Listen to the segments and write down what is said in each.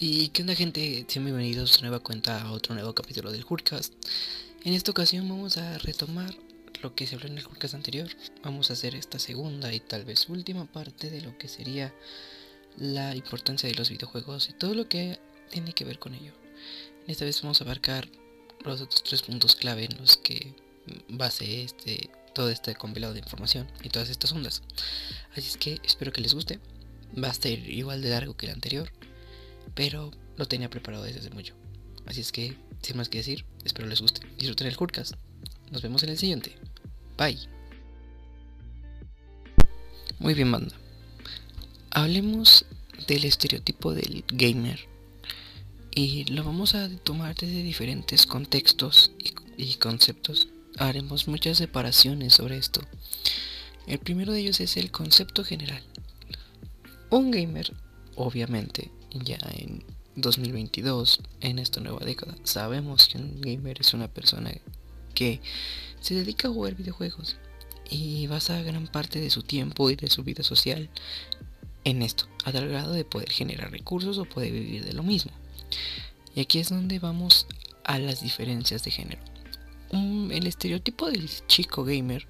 Y qué onda gente, sean bienvenidos a nueva cuenta a otro nuevo capítulo del Hurcast. En esta ocasión vamos a retomar lo que se habló en el Hurcast anterior. Vamos a hacer esta segunda y tal vez última parte de lo que sería la importancia de los videojuegos y todo lo que tiene que ver con ello. Esta vez vamos a abarcar los otros tres puntos clave en los que base este todo este compilado de información y todas estas ondas. Así es que espero que les guste. Va a estar igual de largo que el anterior pero lo tenía preparado desde hace mucho. Así es que, sin más que decir, espero les guste. Disfruten el Hurcast. Nos vemos en el siguiente. Bye. Muy bien, banda. Hablemos del estereotipo del gamer. Y lo vamos a tomar desde diferentes contextos y, y conceptos. Haremos muchas separaciones sobre esto. El primero de ellos es el concepto general. Un gamer, obviamente, ya en 2022, en esta nueva década, sabemos que un gamer es una persona que se dedica a jugar videojuegos y basa gran parte de su tiempo y de su vida social en esto, a tal grado de poder generar recursos o poder vivir de lo mismo. Y aquí es donde vamos a las diferencias de género. el estereotipo del chico gamer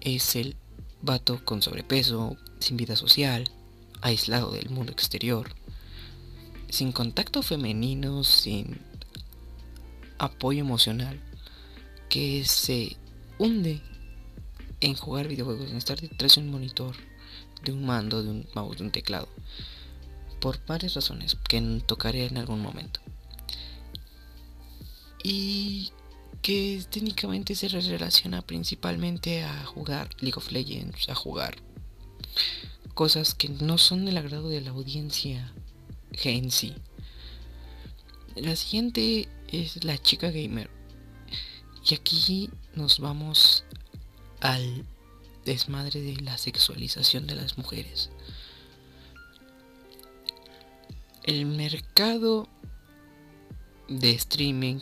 es el vato con sobrepeso, sin vida social, aislado del mundo exterior, sin contacto femenino, sin apoyo emocional, que se hunde en jugar videojuegos, en estar detrás de un monitor, de un mando, de un mouse, de un teclado, por varias razones que tocaré en algún momento. Y que técnicamente se relaciona principalmente a jugar League of Legends, a jugar cosas que no son del agrado de la audiencia en sí. La siguiente es la chica gamer. Y aquí nos vamos al desmadre de la sexualización de las mujeres. El mercado de streaming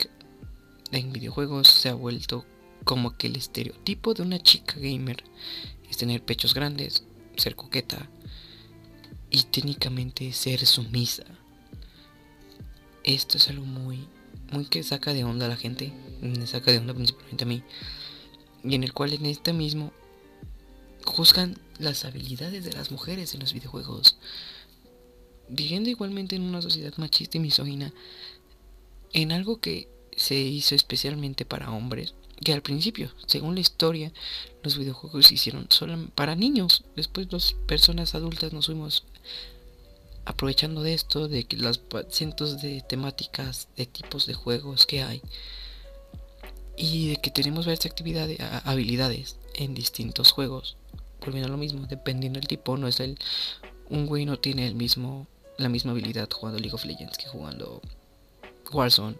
en videojuegos se ha vuelto como que el estereotipo de una chica gamer es tener pechos grandes, ser coqueta, y técnicamente ser sumisa. Esto es algo muy, muy que saca de onda a la gente, me saca de onda principalmente a mí, y en el cual en este mismo juzgan las habilidades de las mujeres en los videojuegos. Viviendo igualmente en una sociedad machista y misógina, en algo que se hizo especialmente para hombres, que al principio, según la historia, los videojuegos se hicieron solo para niños. Después las personas adultas nos fuimos aprovechando de esto, de que las cientos de temáticas, de tipos de juegos que hay, y de que tenemos varias actividades, habilidades en distintos juegos. Volviendo a lo mismo, dependiendo del tipo, no es el un güey no tiene el mismo la misma habilidad jugando League of Legends que jugando Warzone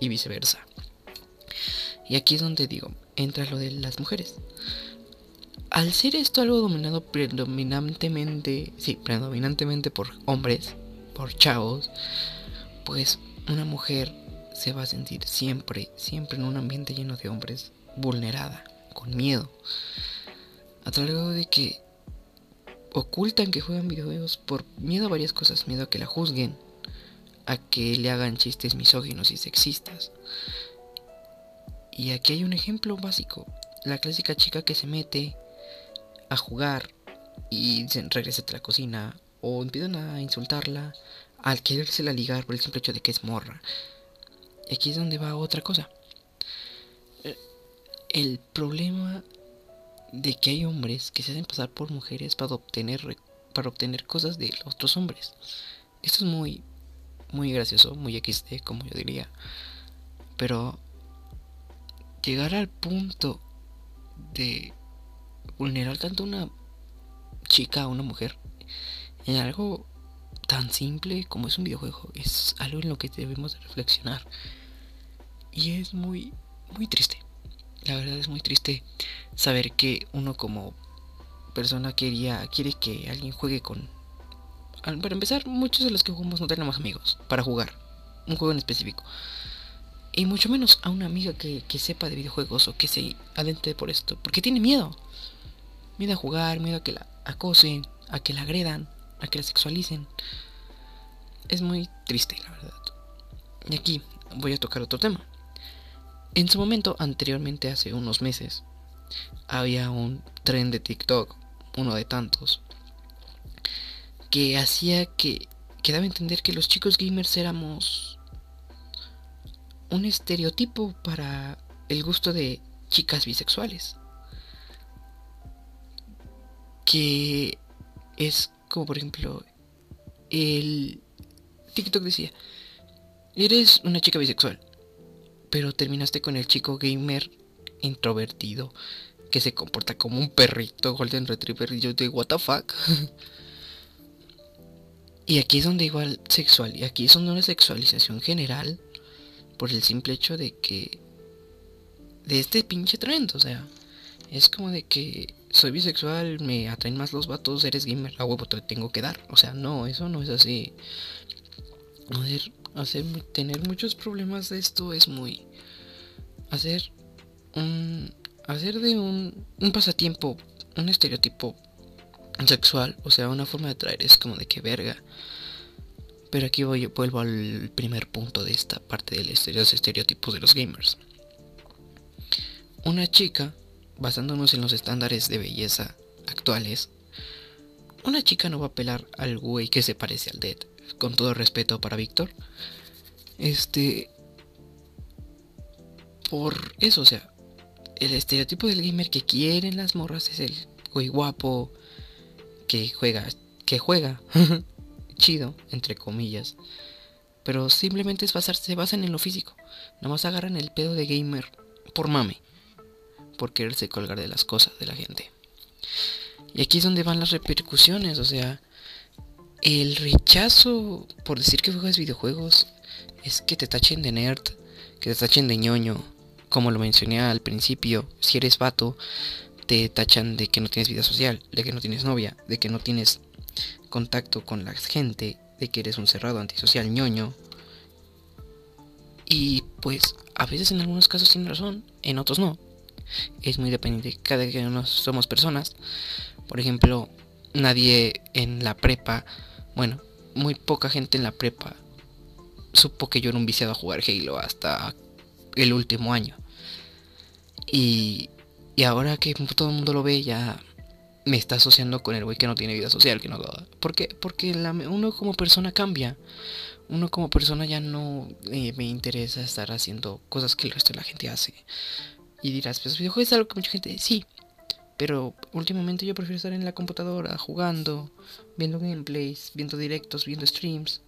y viceversa. Y aquí es donde digo, entra lo de las mujeres. Al ser esto algo dominado predominantemente, sí, predominantemente por hombres, por chavos, pues una mujer se va a sentir siempre, siempre en un ambiente lleno de hombres, vulnerada, con miedo. A tal grado de que ocultan que juegan videojuegos por miedo a varias cosas, miedo a que la juzguen, a que le hagan chistes misóginos y sexistas. Y aquí hay un ejemplo básico. La clásica chica que se mete a jugar y regresa a la cocina o empiezan a insultarla al la ligar por el simple hecho de que es morra. Y aquí es donde va otra cosa. Eh, el problema de que hay hombres que se hacen pasar por mujeres para obtener para obtener cosas de otros hombres. Esto es muy muy gracioso, muy XD como yo diría. Pero llegar al punto de vulnerar tanto una chica a una mujer en algo tan simple como es un videojuego es algo en lo que debemos reflexionar. Y es muy muy triste. La verdad es muy triste saber que uno como persona quería quiere que alguien juegue con para empezar muchos de los que jugamos no tenemos amigos para jugar un juego en específico y mucho menos a una amiga que, sepa de videojuegos o que se adentre por esto. Porque tiene miedo. Miedo a jugar, miedo a que la acosen, a que la agredan, a que la sexualicen. es muy triste, la verdad. Y aquí voy a tocar otro tema. En su momento, anteriormente, hace unos meses, había un tren de TikTok, uno de tantos, que hacía que, que daba a entender que los chicos gamers éramos un estereotipo para el gusto de chicas bisexuales. Que es como por ejemplo el TikTok decía, eres una chica bisexual, pero terminaste con el chico gamer introvertido que se comporta como un perrito Golden Retriever y yo digo, what y aquí es donde igual sexual, y aquí es donde una sexualización general por el simple hecho de que de este pinche trend, o sea, es como de que soy bisexual, me atraen más los vatos, eres gamer, a huevo te tengo que dar. O sea, no, eso no es así. Hacer, hacer, tener muchos problemas de esto es muy... Hacer un... Hacer de un, un pasatiempo, un estereotipo sexual, o sea, una forma de atraer es como de que verga. Pero aquí voy, vuelvo al primer punto de esta parte de los estereotipos de los gamers. Una chica basándonos en los estándares de belleza actuales, una chica no va a pelar al güey que se parece al Dead. Con todo respeto para Víctor. Este. Por eso, o sea. El estereotipo del gamer que quieren las morras es el güey guapo. Que juega. Que juega. chido, entre comillas. Pero simplemente es basarse, se basan en lo físico. Nada más agarran el pedo de gamer por mame por quererse colgar de las cosas de la gente. Y aquí es donde van las repercusiones, o sea, el rechazo por decir que juegas videojuegos es que te tachen de nerd, que te tachen de ñoño, como lo mencioné al principio, si eres vato, te tachan de que no tienes vida social, de que no tienes novia, de que no tienes contacto con la gente, de que eres un cerrado antisocial ñoño. Y pues a veces en algunos casos tiene razón, en otros no es muy dependiente. Cada que no somos personas. Por ejemplo, nadie en la prepa, bueno, muy poca gente en la prepa supo que yo era un viciado a jugar Halo hasta el último año. Y, y ahora que todo el mundo lo ve, ya me está asociando con el güey que no tiene vida social, que no ¿Por qué? Porque uno como persona cambia. Uno como persona ya no eh, me interesa estar haciendo cosas que el resto de la gente hace. Y dirás, pues videojuegos es algo que mucha gente sí. Pero últimamente yo prefiero estar en la computadora jugando, viendo gameplays, viendo directos, viendo streams,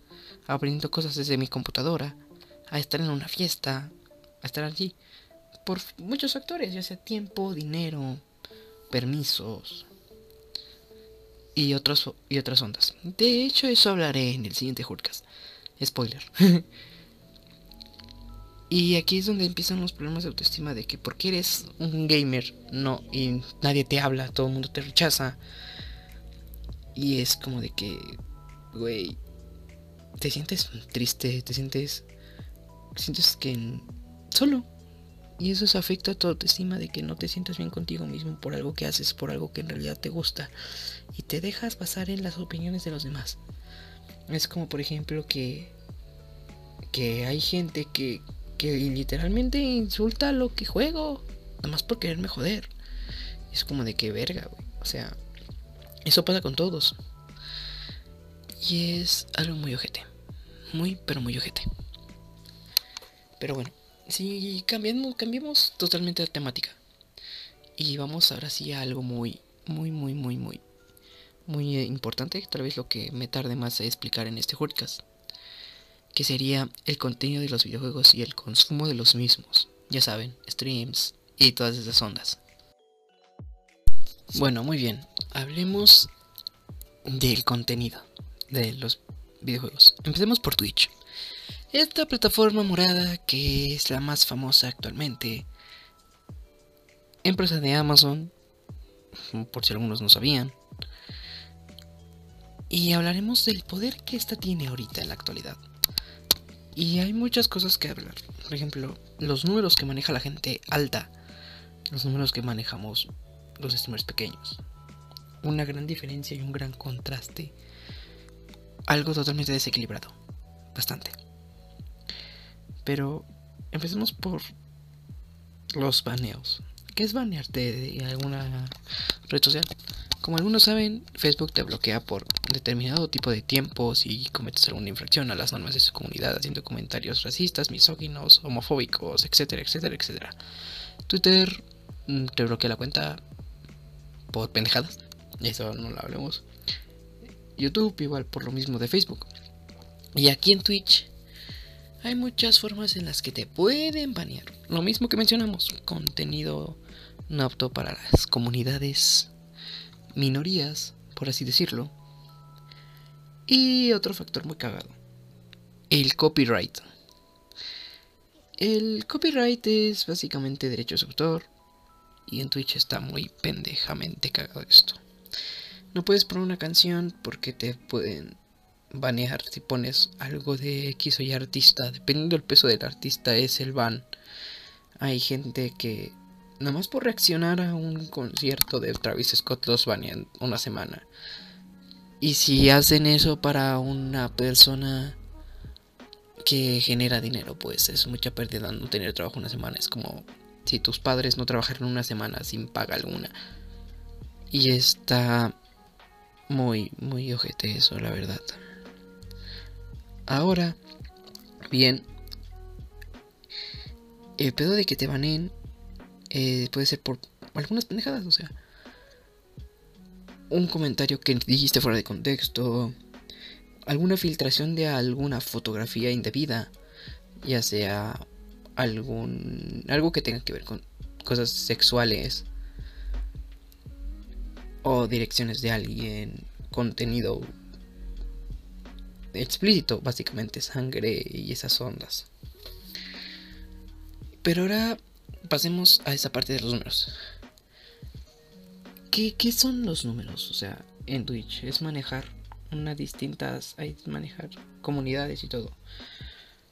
aprendiendo cosas desde mi computadora, a estar en una fiesta, a estar allí. Por muchos factores, ya sea tiempo, dinero, permisos y, otros, y otras ondas. De hecho, eso hablaré en el siguiente Hurcast. Spoiler. Y aquí es donde empiezan los problemas de autoestima de que porque eres un gamer, no, y nadie te habla, todo el mundo te rechaza. Y es como de que, güey, te sientes triste, te sientes, sientes que solo. Y eso se afecta a tu autoestima de que no te sientas bien contigo mismo por algo que haces, por algo que en realidad te gusta. Y te dejas pasar en las opiniones de los demás. Es como por ejemplo que, que hay gente que que literalmente insulta lo que juego, nada más por quererme joder. Es como de que verga, güey. O sea, eso pasa con todos. Y es algo muy ojete. Muy, pero muy ojete. Pero bueno, si cambiamos, cambiamos totalmente la temática. Y vamos ahora sí a algo muy, muy, muy, muy, muy, muy importante. Tal vez lo que me tarde más a explicar en este podcast que sería el contenido de los videojuegos y el consumo de los mismos. Ya saben, streams y todas esas ondas. Bueno, muy bien. Hablemos del contenido de los videojuegos. Empecemos por Twitch. Esta plataforma morada que es la más famosa actualmente. Empresa de Amazon, por si algunos no sabían. Y hablaremos del poder que esta tiene ahorita en la actualidad. Y hay muchas cosas que hablar. Por ejemplo, los números que maneja la gente alta. Los números que manejamos los streamers pequeños. Una gran diferencia y un gran contraste. Algo totalmente desequilibrado. bastante. Pero empecemos por los baneos. ¿Qué es banearte de alguna red social? Como algunos saben, Facebook te bloquea por determinado tipo de tiempo si cometes alguna infracción a las normas de su comunidad haciendo comentarios racistas, misóginos, homofóbicos, etcétera, etcétera, etcétera. Twitter mm, te bloquea la cuenta por pendejadas. Eso no lo hablemos. YouTube igual por lo mismo de Facebook. Y aquí en Twitch hay muchas formas en las que te pueden banear. Lo mismo que mencionamos, contenido no apto para las comunidades minorías, por así decirlo. Y otro factor muy cagado, el copyright. El copyright es básicamente derecho de autor y en Twitch está muy pendejamente cagado esto. No puedes poner una canción porque te pueden banear si pones algo de X o Y artista. Dependiendo del peso del artista es el ban. Hay gente que nada más por reaccionar a un concierto de Travis Scott los banean una semana. Y si hacen eso para una persona que genera dinero, pues es mucha pérdida no tener trabajo una semana. Es como si tus padres no trabajaran una semana sin paga alguna. Y está muy, muy ojete eso, la verdad. Ahora, bien, el pedo de que te banen eh, puede ser por algunas pendejadas, o sea, un comentario que dijiste fuera de contexto, alguna filtración de alguna fotografía indebida, ya sea algún algo que tenga que ver con cosas sexuales o direcciones de alguien, contenido explícito, básicamente sangre y esas ondas. Pero ahora pasemos a esa parte de los números. ¿Qué, ¿Qué, son los números? O sea, en Twitch es manejar unas distintas, hay manejar comunidades y todo.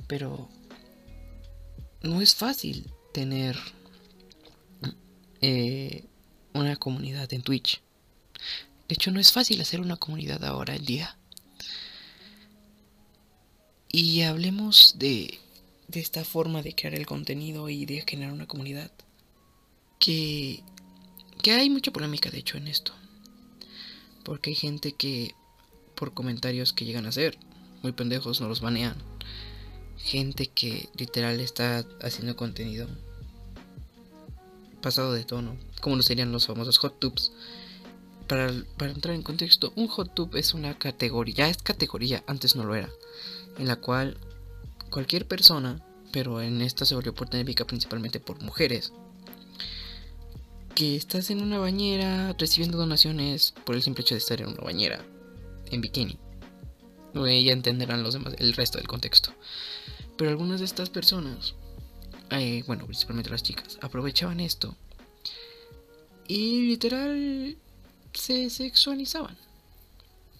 Pero no es fácil tener eh, una comunidad en Twitch. De hecho, no es fácil hacer una comunidad ahora en día. Y hablemos de de esta forma de crear el contenido y de generar una comunidad. Que, que hay mucha polémica de hecho en esto. Porque hay gente que por comentarios que llegan a hacer, muy pendejos, no los banean. Gente que literal está haciendo contenido pasado de tono, como lo serían los famosos hot tubes. Para, para entrar en contexto, un hot tube es una categoría, ya es categoría, antes no lo era, en la cual cualquier persona, pero en esta se volvió polémica principalmente por mujeres, que estás en una bañera recibiendo donaciones por el simple hecho de estar en una bañera en bikini. Ya entenderán los demás, el resto del contexto. Pero algunas de estas personas, eh, bueno, principalmente las chicas, aprovechaban esto y literal se sexualizaban.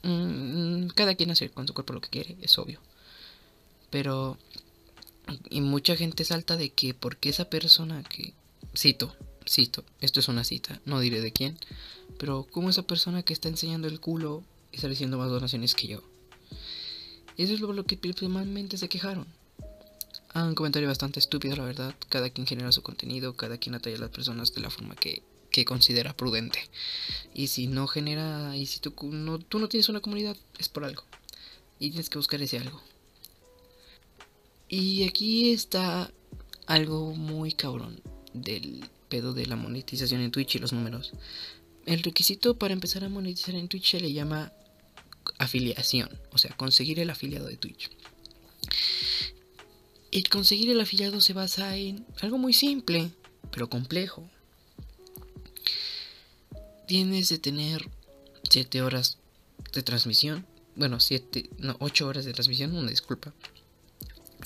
Mm, cada quien hace con su cuerpo lo que quiere, es obvio. Pero... Y mucha gente salta de que porque esa persona que... Cito, cito, esto es una cita, no diré de quién. Pero como esa persona que está enseñando el culo está recibiendo más donaciones que yo. Eso es lo, que principalmente se quejaron. Un comentario bastante estúpido, la verdad. Cada quien genera su contenido, cada quien atrae a las personas de la forma que, que considera prudente. Y si no genera, y si tú no, tú no tienes una comunidad, es por algo. Y tienes que buscar ese algo. Y aquí está algo muy cabrón del pedo de la monetización en Twitch y los números. El requisito para empezar a monetizar en Twitch se le llama afiliación, o sea, conseguir el afiliado de Twitch. El conseguir el afiliado se basa en algo muy simple, pero complejo. Tienes de tener 7 horas de transmisión, bueno, 7, no, 8 horas de transmisión, una disculpa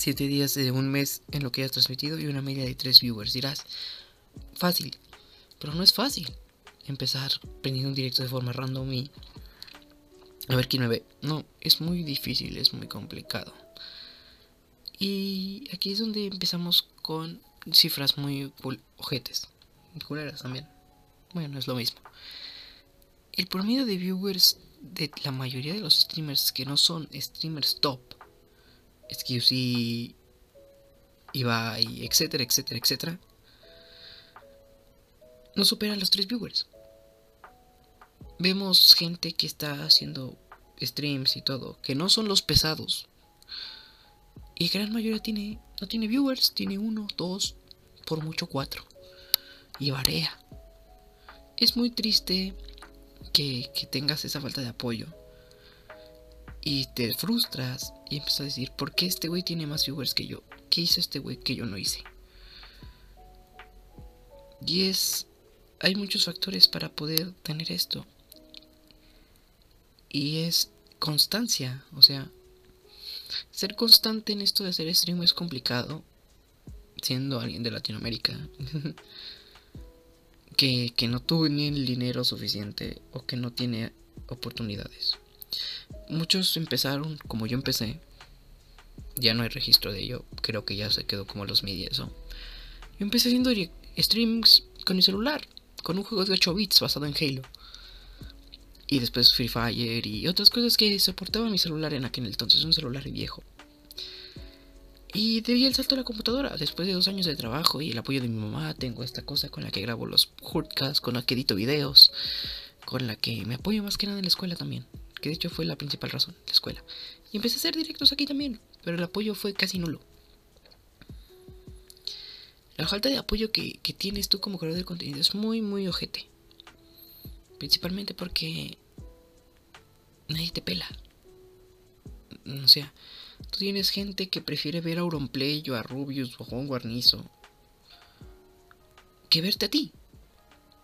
7 días de un mes en lo que has transmitido y una media de 3 viewers. Dirás, fácil, pero no es fácil empezar prendiendo un directo de forma random y a ver quién me ve. No, es muy difícil, es muy complicado. Y aquí es donde empezamos con cifras muy ojetes, culeras también. Bueno, es lo mismo. El promedio de viewers de la mayoría de los streamers que no son streamers top XQC, Ibai, etcétera, etcétera, etcétera, no supera los tres viewers. Vemos gente que está haciendo streams y todo, que no son los pesados. Y gran mayoría tiene, no tiene viewers, tiene uno, dos, por mucho cuatro. Y varía. Es muy triste que, que tengas esa falta de apoyo. Y te frustras y empiezas a decir, ¿por qué este güey tiene más viewers que yo? ¿Qué hizo este güey que yo no hice? Y es... Hay muchos factores para poder tener esto. Y es constancia, o sea, ser constante en esto de hacer stream es complicado, siendo alguien de Latinoamérica, que, que no tuvo ni el dinero suficiente o que no tiene oportunidades. Muchos empezaron como yo empecé, ya no hay registro de ello, creo que ya se quedó como los midi eso. Yo empecé haciendo streams con mi celular, con un juego de 8 bits basado en Halo. Y después Free Fire y otras cosas que soportaba mi celular en aquel entonces, un celular viejo. Y debí el salto a la computadora. Después de dos años de trabajo y el apoyo de mi mamá, tengo esta cosa con la que grabo los hurtcasts, con la que edito videos, con la que me apoyo más que nada en la escuela también. Que de hecho fue la principal razón, la escuela. Y empecé a hacer directos aquí también, pero el apoyo fue casi nulo. La falta de apoyo que, tienes tú como creador de contenido es muy, muy ojete. Principalmente porque nadie te pela. O sea, tú tienes gente que prefiere ver a Auronplay o a Rubius o a Juan Guarnizo que verte a ti.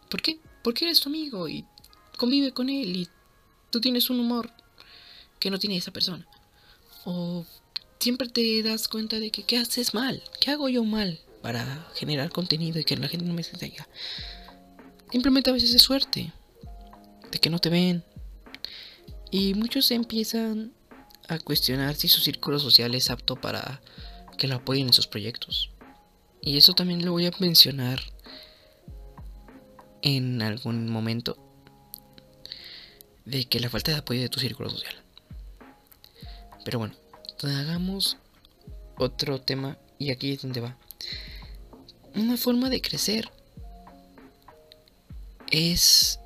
¿Por qué? Porque eres tu amigo y convive con él y tú tienes un humor que no tiene esa persona. O siempre te das cuenta de que qué haces mal, qué hago yo mal para generar contenido y que la gente no me siga. Simplemente a veces es suerte de que no te ven. Y muchos empiezan a cuestionar si su círculo social es apto para que lo apoyen en sus proyectos. Y eso también lo voy a mencionar en algún momento. De que la falta de apoyo de tu círculo social. Pero bueno, hagamos otro tema y aquí es donde va. Una forma de crecer es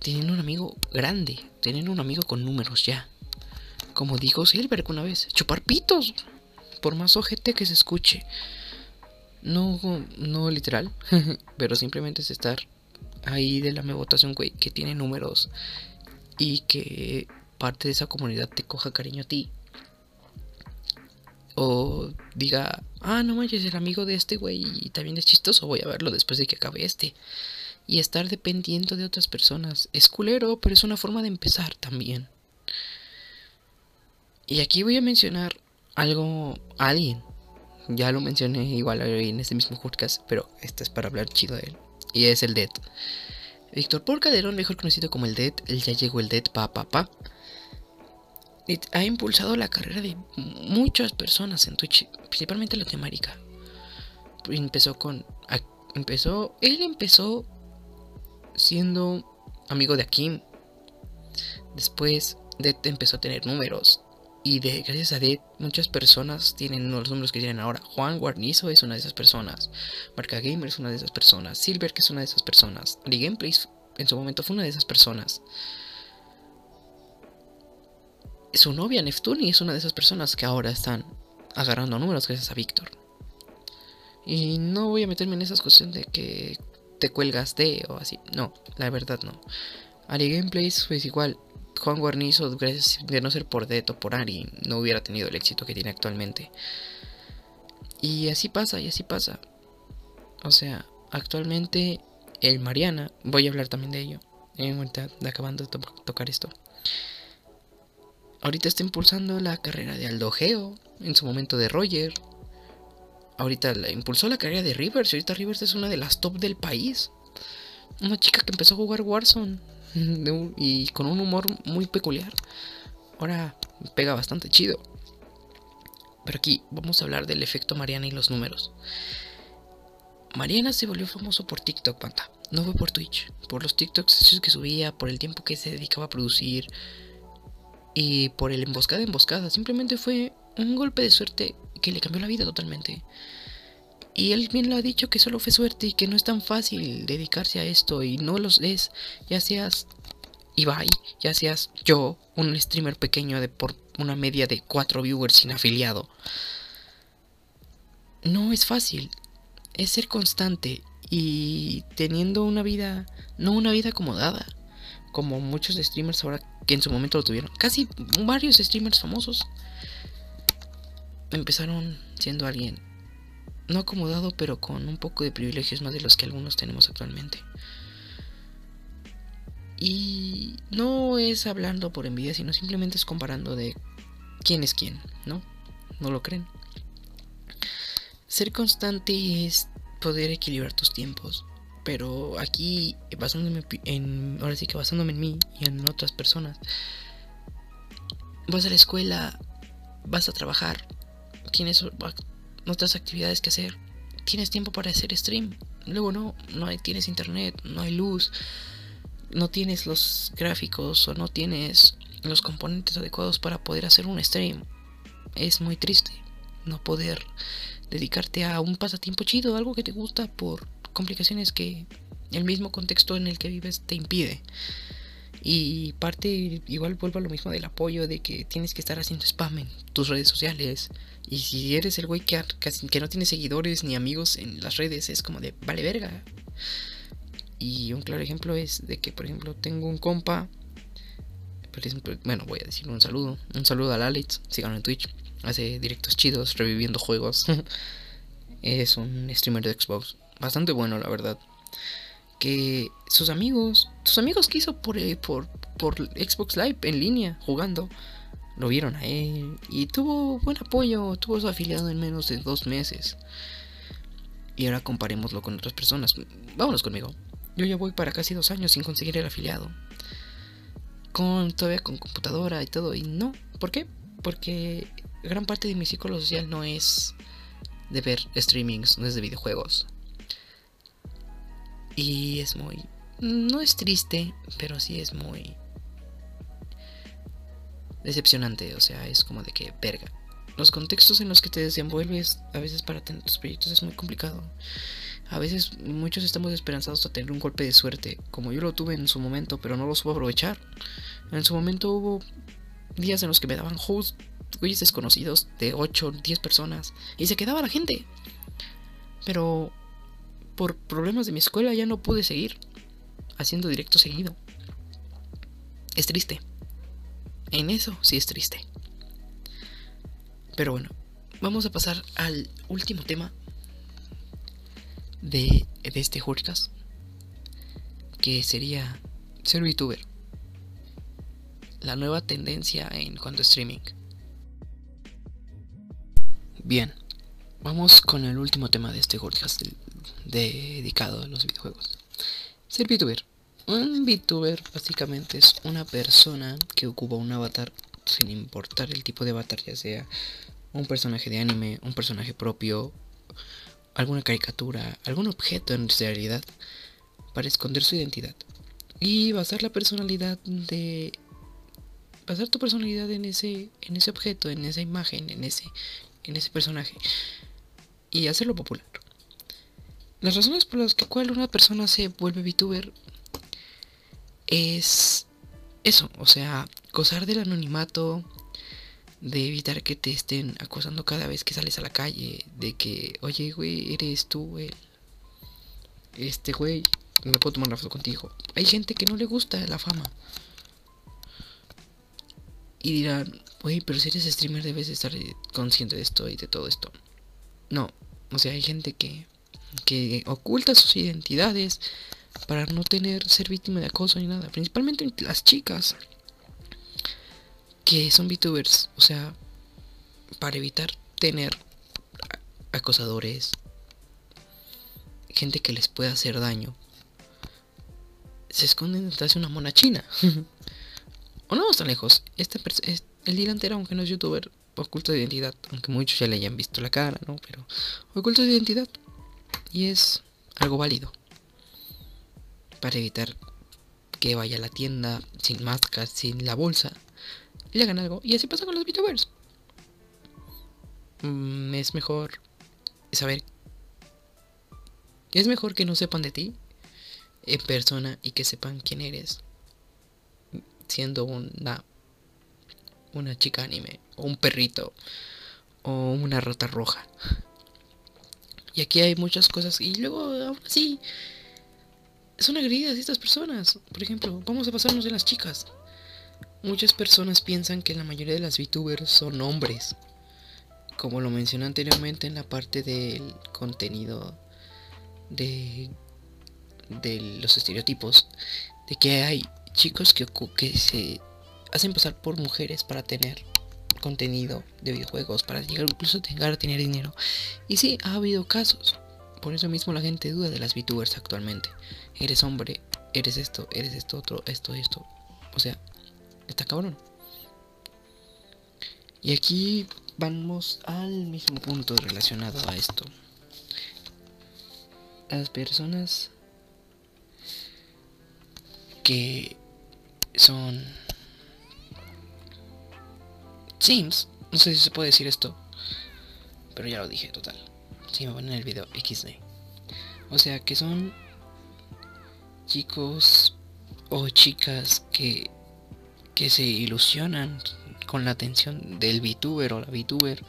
teniendo un amigo grande, teniendo un amigo con números ya. Como dijo Silver una vez, chupar pitos, por más ojete que se escuche. No, no literal, pero simplemente es estar ahí de la votación, güey, que tiene números y que parte de esa comunidad te coja cariño a ti. O diga, ah, no manches, el amigo de este güey y también es chistoso, voy a verlo después de que acabe este y estar dependiendo de otras personas. Es culero, pero es una forma de empezar también. Y aquí voy a mencionar algo a alguien. Ya lo mencioné igual en este mismo podcast, pero este es para hablar chido de él. Y es el Dead. Víctor Por Calderón, mejor conocido como el Dead, él ya llegó el Dead pa pa pa. ha impulsado la carrera de muchas personas en Twitch, principalmente en Latinoamérica. Empezó con. Empezó. Él empezó siendo amigo de Akim. Después Dead empezó a tener números. Y de, gracias a Dead muchas personas tienen los números que tienen ahora. Juan Guarnizo es una de esas personas. Marca Gamer es una de esas personas. Silver que es una de esas personas. The Gameplays en su momento fue una de esas personas. Su novia Neftuni es una de esas personas que ahora están agarrando números gracias a Víctor. Y no voy a meterme en esas cuestiones de que te cuelgas de o así. No, la verdad no. Ari Gameplays pues igual. Juan Guarnizo, de no ser por Dead o por Ari, no hubiera tenido el éxito que tiene actualmente. Y así pasa, y así pasa. O sea, actualmente el Mariana, voy a hablar también de ello, en de acabando de tocar esto. Ahorita está impulsando la carrera de Aldo Geo, en su momento de Roger, ahorita la impulsó la carrera de Rivers. Y ahorita Rivers es una de las top del país. Una chica que empezó a jugar Warzone y con un humor muy peculiar. Ahora pega bastante chido. Pero aquí vamos a hablar del efecto Mariana y los números. Mariana se volvió famoso por TikTok, panta. No fue por Twitch. Por los TikToks que subía, por el tiempo que se dedicaba a producir. Y por el emboscada emboscada. Simplemente fue un golpe de suerte que le cambió la vida totalmente. Y él bien lo ha dicho que solo fue suerte y que no es tan fácil dedicarse a esto y no los es, ya seas Ibai, ya seas yo, un streamer pequeño de por una media de 4 viewers sin afiliado. No es fácil, es ser constante y teniendo una vida, no una vida acomodada, como muchos streamers ahora que en su momento lo tuvieron. Casi varios streamers famosos empezaron siendo alguien no acomodado, pero con un poco de privilegios más de los que algunos tenemos actualmente. Y no es hablando por envidia, sino simplemente es comparando de quién es quién, ¿no? ¿No lo creen? Ser constante es poder equilibrar tus tiempos. Pero aquí, basándome en. Ahora sí que basándome en mí y en otras personas. Vas a la escuela, vas a trabajar, tienes otras actividades que hacer, tienes tiempo para hacer stream. Luego no, no hay, tienes internet, no hay luz, no tienes los gráficos o no tienes los componentes adecuados para poder hacer un stream. Es muy triste no poder dedicarte a un pasatiempo chido, algo que te gusta por complicaciones que el mismo contexto en el que vives te impide. Y parte, igual vuelvo a lo mismo del apoyo, de que tienes que estar haciendo spam en tus redes sociales. Y si eres el güey que, que no tiene seguidores ni amigos en las redes, es como de, vale verga. Y un claro ejemplo es de que, por ejemplo, tengo un compa. Bueno, voy a decir un saludo. Un saludo al Alex. Síganlo en Twitch. Hace directos chidos, reviviendo juegos. es un streamer de Xbox. Bastante bueno, la verdad. Que sus amigos, sus amigos que hizo por, eh, por, por Xbox Live en línea, jugando, lo vieron a él. Y tuvo buen apoyo, tuvo su afiliado en menos de dos meses. Y ahora comparémoslo con otras personas. Vámonos conmigo. Yo ya voy para casi dos años sin conseguir el afiliado. Con todavía con computadora y todo. Y no. ¿Por qué? Porque gran parte de mi ciclo social no es de ver streamings, no es de videojuegos. Y es muy... No es triste, pero sí es muy... Decepcionante, o sea, es como de que, verga. Los contextos en los que te desenvuelves a veces para tener tus proyectos es muy complicado. A veces muchos estamos esperanzados a tener un golpe de suerte, como yo lo tuve en su momento, pero no lo supo aprovechar. En su momento hubo días en los que me daban host, güeyes desconocidos de 8, 10 personas, y se quedaba la gente. Pero por problemas de mi escuela ya no pude seguir haciendo directo seguido. Es triste. En eso sí es triste. Pero bueno, vamos a pasar al último tema de, este podcast, que sería ser VTuber. La nueva tendencia en cuanto a streaming. Bien, vamos con el último tema de este podcast dedicado a los videojuegos. Ser VTuber. Un VTuber básicamente es una persona que ocupa un avatar sin importar el tipo de avatar, ya sea un personaje de anime, un personaje propio, alguna caricatura, algún objeto en realidad para esconder su identidad y basar la personalidad de basar tu personalidad en ese en ese objeto, en esa imagen, en ese en ese personaje y hacerlo popular. Las razones por las que cual una persona se vuelve VTuber es eso, o sea, gozar del anonimato, de evitar que te estén acosando cada vez que sales a la calle, de que, oye, güey, eres tú, el, este güey, me puedo tomar una foto contigo. Hay gente que no le gusta la fama. Y dirán, güey, pero si eres streamer debes estar consciente de esto y de todo esto. No, o sea, hay gente que, que oculta sus identidades para no tener ser víctima de acoso ni nada. Principalmente las chicas que son VTubers, o sea, para evitar tener acosadores, gente que les pueda hacer daño, se esconden detrás de una mona china. o no tan lejos. Este, el delantero, aunque no es youtuber, oculto de identidad. Aunque muchos ya le hayan visto la cara, ¿no? Pero oculto de identidad. Y es algo válido. Para evitar que vaya a la tienda sin máscara, sin la bolsa le hagan algo. Y así pasa con los VTubers. mm, es mejor saber... Es mejor que no sepan de ti en persona y que sepan quién eres siendo una una chica anime o un perrito o una rata roja. Y aquí hay muchas cosas y luego aún así son agredidas estas personas. Por ejemplo, vamos a pasarnos de las chicas. Muchas personas piensan que la mayoría de las VTubers son hombres. Como lo mencioné anteriormente en la parte del contenido de, de los estereotipos. De que hay chicos que, que se hacen pasar por mujeres para tener contenido de videojuegos, para llegar incluso a tener dinero. Y sí, ha habido casos. Por eso mismo la gente duda de las VTubers actualmente. Eres hombre, eres esto, eres esto, otro, esto, esto. O sea, está cabrón. Y aquí vamos al mismo punto relacionado a esto. Las personas que son Sims, no sé si se puede decir esto, pero ya lo dije, total. Si me ponen el video XD. O sea, que son chicos o chicas que, que se ilusionan con la atención del VTuber o la VTuber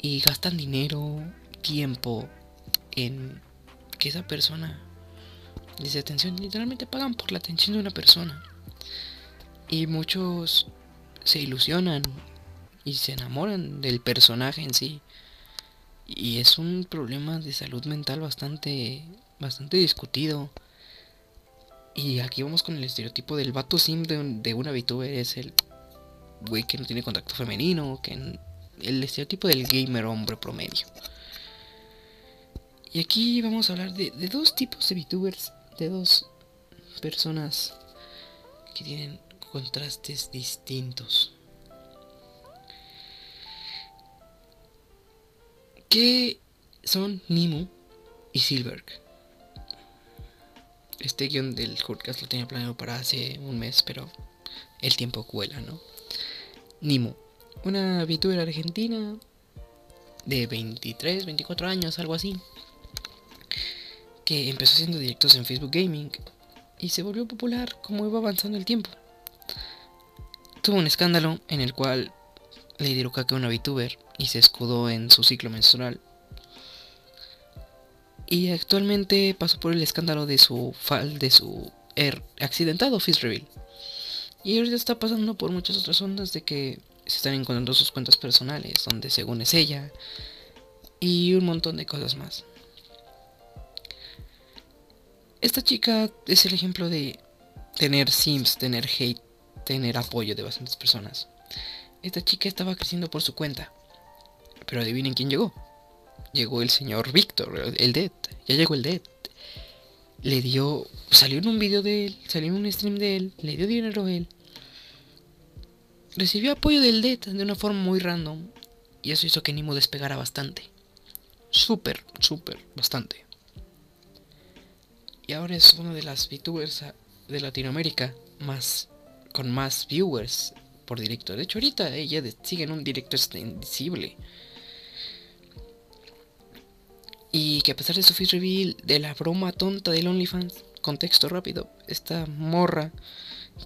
y gastan dinero, tiempo en que esa persona les atención. Literalmente pagan por la atención de una persona. Y muchos se ilusionan y se enamoran del personaje en sí. Y es un problema de salud mental bastante, bastante discutido. Y aquí vamos con el estereotipo del vato sim de, una VTuber. Es el güey que no tiene contacto femenino. Que el estereotipo del gamer hombre promedio. Y aquí vamos a hablar de, de dos tipos de VTubers. De dos personas que tienen contrastes distintos. ¿Qué son Nimu y Silberg? Este guion del Hurtcast lo tenía planeado para hace un mes, pero el tiempo cuela, ¿no? Nimu, una VTuber argentina de 23, 24 años, algo así, que empezó haciendo directos en Facebook Gaming y se volvió popular como iba avanzando el tiempo. Tuvo un escándalo en el cual Lady Luca una VTuber y se escudó en su ciclo menstrual. Y actualmente pasó por el escándalo de su fal de su accidentado Fizz Reveal. Y ahorita está pasando por muchas otras ondas de que se están encontrando sus cuentas personales, donde según es ella, y un montón de cosas más. Esta chica es el ejemplo de tener sims, tener hate, tener apoyo de bastantes personas. Esta chica estaba creciendo por su cuenta. Pero adivinen quién llegó. Llegó el señor Víctor, el Dead. Ya llegó el Dead. Le dio. Salió en un video de él, salió en un stream de él, le dio dinero a él. Recibió apoyo del Dead de una forma muy random. Y eso hizo que Nimo despegara bastante. Súper, súper, bastante. Y ahora es una de las VTubers de Latinoamérica más con más viewers por directo. De hecho, ahorita ella sigue en un directo extensible. Y que a pesar de su face reveal, de la broma tonta del OnlyFans, contexto rápido, esta morra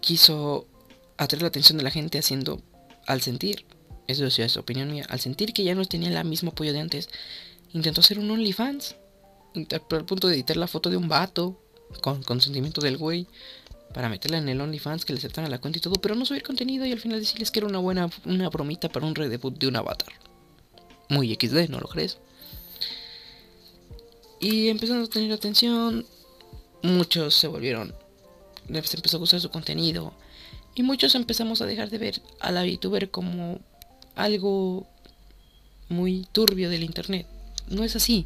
quiso atraer la atención de la gente haciendo, al sentir, eso es su opinión mía, al sentir que ya no tenía el mismo apoyo de antes, intentó hacer un OnlyFans, al punto de editar la foto de un vato, con consentimiento del güey, para meterla en el OnlyFans, que le aceptaran la cuenta y todo, pero no subir contenido y al final decirles que era una buena, una bromita para un redebut de un avatar. Muy XD, ¿no lo crees? Y empezando a tener atención, muchos se volvieron, les empezó a gustar su contenido. Y muchos empezamos a dejar de ver a la VTuber como algo muy turbio del internet. No es así.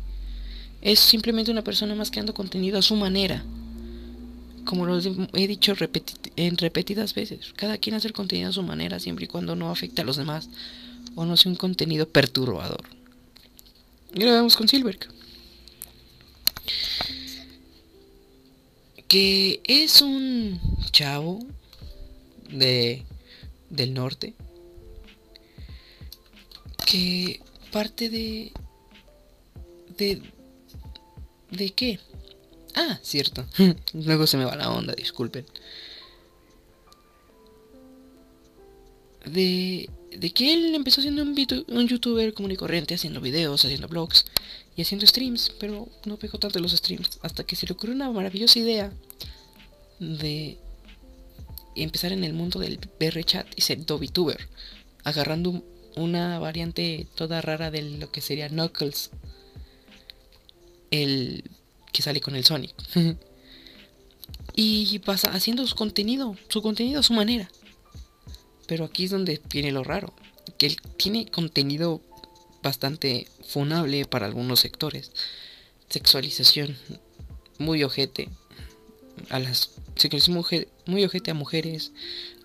Es simplemente una persona más creando contenido a su manera. Como lo he dicho en repetidas veces. Cada quien hace el contenido a su manera siempre y cuando no afecte a los demás. O no sea un contenido perturbador. Y ahora vamos con Silverk. Que es un chavo de del norte que parte de... ¿De... ¿De qué? Ah, cierto. Luego se me va la onda, disculpen. De, de que él empezó siendo un, un youtuber común y corriente, haciendo videos, haciendo vlogs y haciendo streams, pero no pegó tanto los streams, hasta que se le ocurrió una maravillosa idea de empezar en el mundo del BR chat y ser VTuber, agarrando una variante toda rara de lo que sería Knuckles, el que sale con el Sonic. y pasa haciendo su contenido, su contenido a su manera. Pero aquí es donde viene lo raro, que él tiene contenido bastante funable para algunos sectores. Sexualización muy ojete a las mujer, muy ojete a mujeres,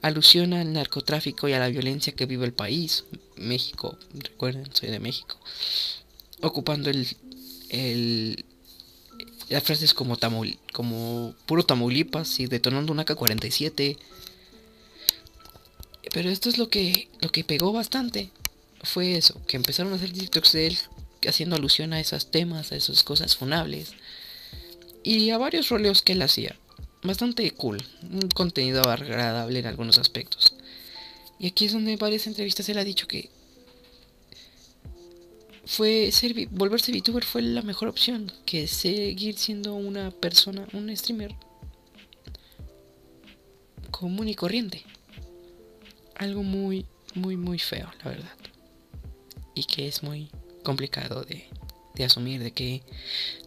alusión al narcotráfico y a la violencia que vive el país, México, recuerden, soy de México, ocupando el, el las frases como tamul, como puro Tamaulipas y detonando una K-47. Pero esto es lo que lo que pegó bastante fue eso, que empezaron a hacer TikToks de él haciendo alusión a esos temas, a esas cosas funables y a varios roleos que él hacía bastante cool, un contenido agradable en algunos aspectos. Y aquí es donde varias entrevistas él ha dicho que fue ser, volverse VTuber fue la mejor opción que seguir siendo una persona, un streamer común y corriente. Algo muy, muy, muy feo, la verdad. Y que es muy complicado de, de asumir, de que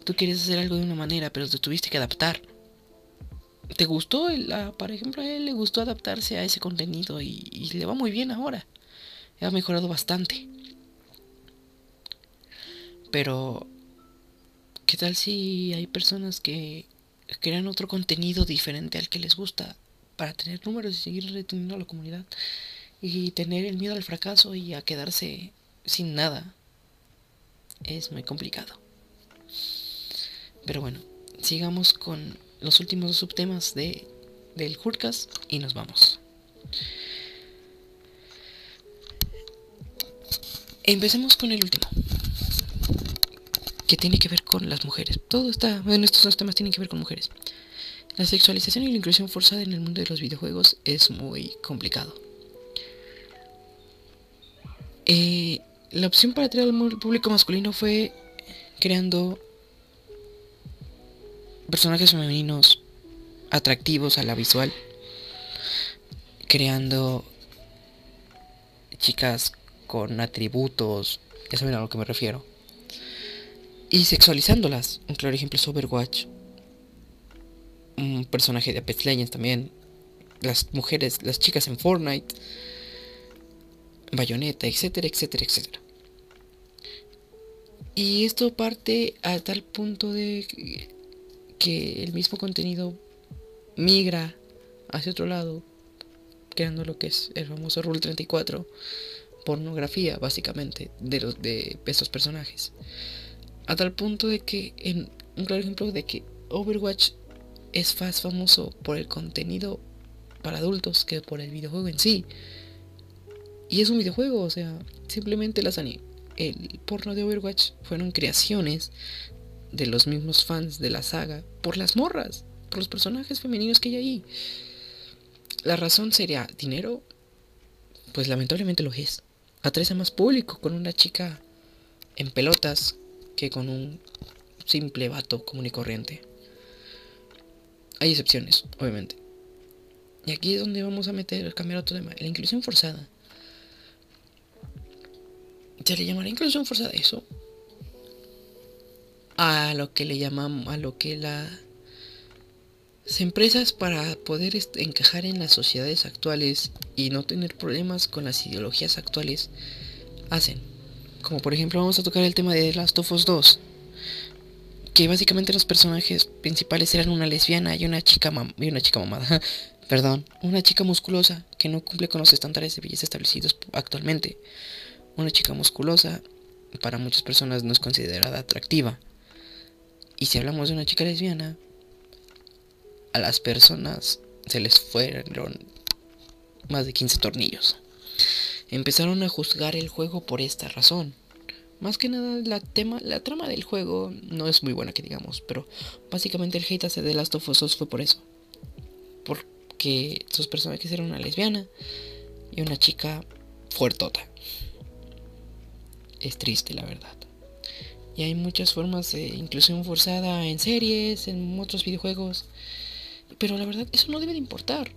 tú quieres hacer algo de una manera, pero te tuviste que adaptar ¿Te gustó? La, por ejemplo, a él le gustó adaptarse a ese contenido y, le va muy bien ahora. Ha mejorado bastante. Pero, ¿qué tal si hay personas que crean otro contenido diferente al que les gusta para tener números y seguir reteniendo a la comunidad? Y tener el miedo al fracaso y a quedarse sin nada. Es muy complicado. Pero bueno, sigamos con los últimos subtemas de, del Hurkas y nos vamos. Empecemos con el último. Que tiene que ver con las mujeres. Todo está. Bueno, estos dos temas tienen que ver con mujeres. La sexualización y la inclusión forzada en el mundo de los videojuegos es muy complicado. Eh, la opción para atraer al público masculino fue creando personajes femeninos atractivos a la visual, creando chicas con atributos, ya saben a lo que me refiero, y sexualizándolas. Un claro ejemplo es Overwatch, un personaje de Apex Legends también, las mujeres, las chicas en Fortnite, Bayonetta, etcétera, etcétera, etcétera. Y esto parte a tal punto de que el mismo contenido migra hacia otro lado, creando lo que es el famoso Rule 34, pornografía básicamente de los de estos personajes. A tal punto de que, en un claro ejemplo de que Overwatch es más famoso por el contenido para adultos que por el videojuego en sí. Y es un videojuego, o sea, simplemente las el porno de Overwatch fueron creaciones de los mismos fans de la saga por las morras, por los personajes femeninos que hay ahí. La razón sería dinero, pues lamentablemente lo es. Atrae más público con una chica en pelotas que con un simple vato común y corriente. Hay excepciones, obviamente. Y aquí es donde vamos a meter, cambiar otro tema, la inclusión forzada. ¿Se le llamará inclusión forzada eso? a lo que le llamamos, a lo que las empresas para poder encajar en las sociedades actuales y no tener problemas con las ideologías actuales hacen. Como por ejemplo vamos a tocar el tema de Last of Us 2. Que básicamente los personajes principales eran una lesbiana y una chica y una chica mamada. Perdón, una chica musculosa que no cumple con los estándares de belleza establecidos actualmente. Una chica musculosa para muchas personas no es considerada atractiva. Y si hablamos de una chica lesbiana, a las personas se les fueron más de 15 tornillos. Empezaron a juzgar el juego por esta razón, Más que nada la tema, la trama del juego no es muy buena que digamos, pero básicamente el hate hacia The Last of Us fue por eso. Porque sus personajes eran una lesbiana y una chica fuertota. Es triste la verdad. Y hay muchas formas de inclusión forzada en series, en otros videojuegos. Pero la verdad, eso no debe de importar.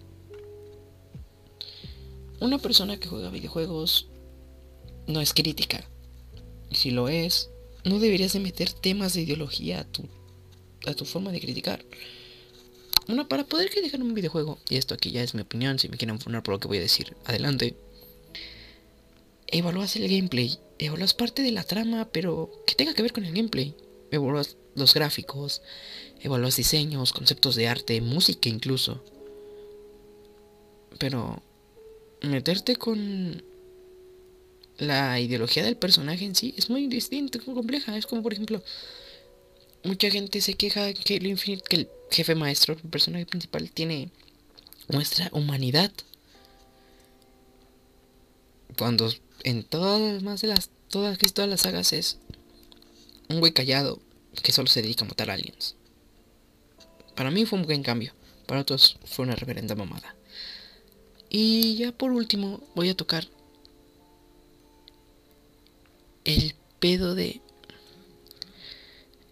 Una persona que juega videojuegos no es crítica. Y si lo es, no deberías de meter temas de ideología a tu, a tu forma de criticar. Una, para poder criticar un videojuego, y esto aquí ya es mi opinión, si me quieren poner por lo que voy a decir, adelante. Evalúas el gameplay, evalúas parte de la trama, pero que tenga que ver con el gameplay. Evalúas los gráficos, evalúas diseños, conceptos de arte, música incluso. Pero meterte con la ideología del personaje en sí es muy distinta, muy compleja. Es como, por ejemplo, mucha gente se queja que el, que el jefe maestro, el personaje principal, tiene nuestra humanidad. Cuando en todas más de las todas que todas las sagas es un güey callado que solo se dedica a matar aliens. Para mí fue un buen cambio, para otros fue una reverenda mamada. Y ya por último voy a tocar el pedo de...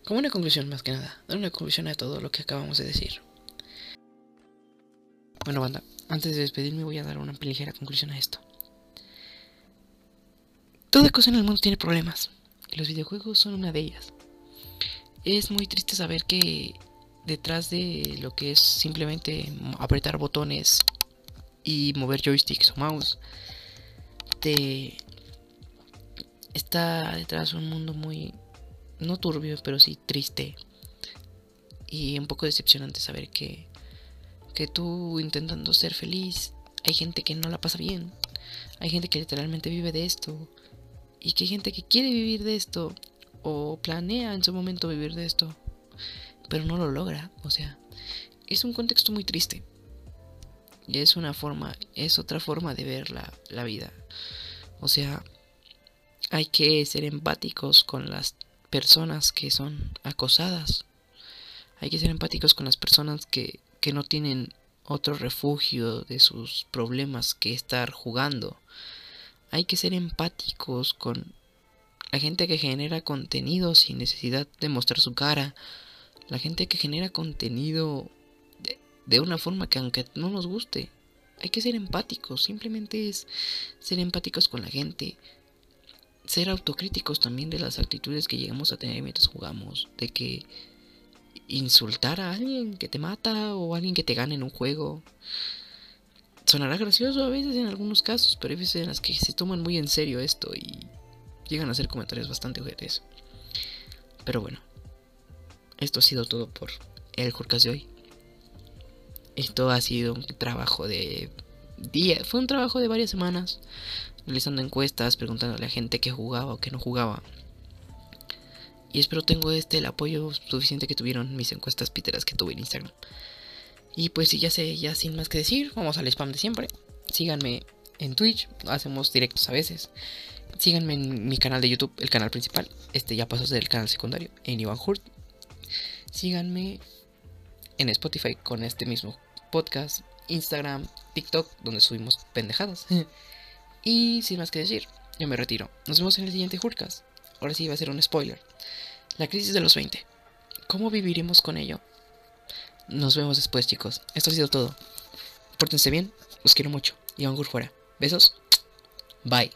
Como una conclusión más que nada, dar una conclusión a todo lo que acabamos de decir. Bueno, banda, antes de despedirme voy a dar una ligera conclusión a esto. Toda cosa en el mundo tiene problemas, y los videojuegos son una de ellas. Es muy triste saber que detrás de lo que es simplemente apretar botones y mover joysticks o mouse, te está detrás un mundo muy, no turbio, pero sí triste. Y un poco decepcionante saber que, que tú intentando ser feliz, hay gente que no la pasa bien. Hay gente que literalmente vive de esto. Y que hay gente que quiere vivir de esto. O planea en su momento vivir de esto. Pero no lo logra. O sea, es un contexto muy triste. Y es una forma, es otra forma de ver la, la vida. O sea, hay que ser empáticos con las personas que son acosadas. Hay que ser empáticos con las personas que, que no tienen otro refugio de sus problemas que estar jugando. Hay que ser empáticos con la gente que genera contenido sin necesidad de mostrar su cara. La gente que genera contenido de, una forma que aunque no nos guste, hay que ser empáticos. Simplemente es ser empáticos con la gente ser autocríticos también de las actitudes que llegamos a tener mientras jugamos, de que insultar a alguien que te mata o alguien que te gana en un juego. Sonará gracioso a veces en algunos casos, pero hay veces en las que se toman muy en serio esto y llegan a hacer comentarios bastante ojetes. Pero bueno, esto ha sido todo por el Jorcas de hoy. Esto ha sido un trabajo de día, fue un trabajo de varias semanas realizando encuestas, preguntando a la gente que jugaba o que no jugaba. Y espero tengo este el apoyo suficiente que tuvieron mis encuestas piteras que tuve en Instagram. Y pues ya sé, ya sin más que decir, vamos al spam de siempre. Síganme en Twitch, hacemos directos a veces. Síganme en mi canal de YouTube, el canal principal. Este ya pasó a ser el canal secundario, en Ivan Hurt. Síganme en Spotify con este mismo podcast, Instagram, TikTok, donde subimos pendejadas. Y sin más que decir, yo me retiro. Nos vemos en el siguiente Hurcast. Ahora sí va a ser un spoiler. La crisis de los 20. ¿Cómo viviremos con ello? Nos vemos después, chicos. Esto ha sido todo. Pórtense bien, os quiero mucho. Y a fuera. Besos. Bye.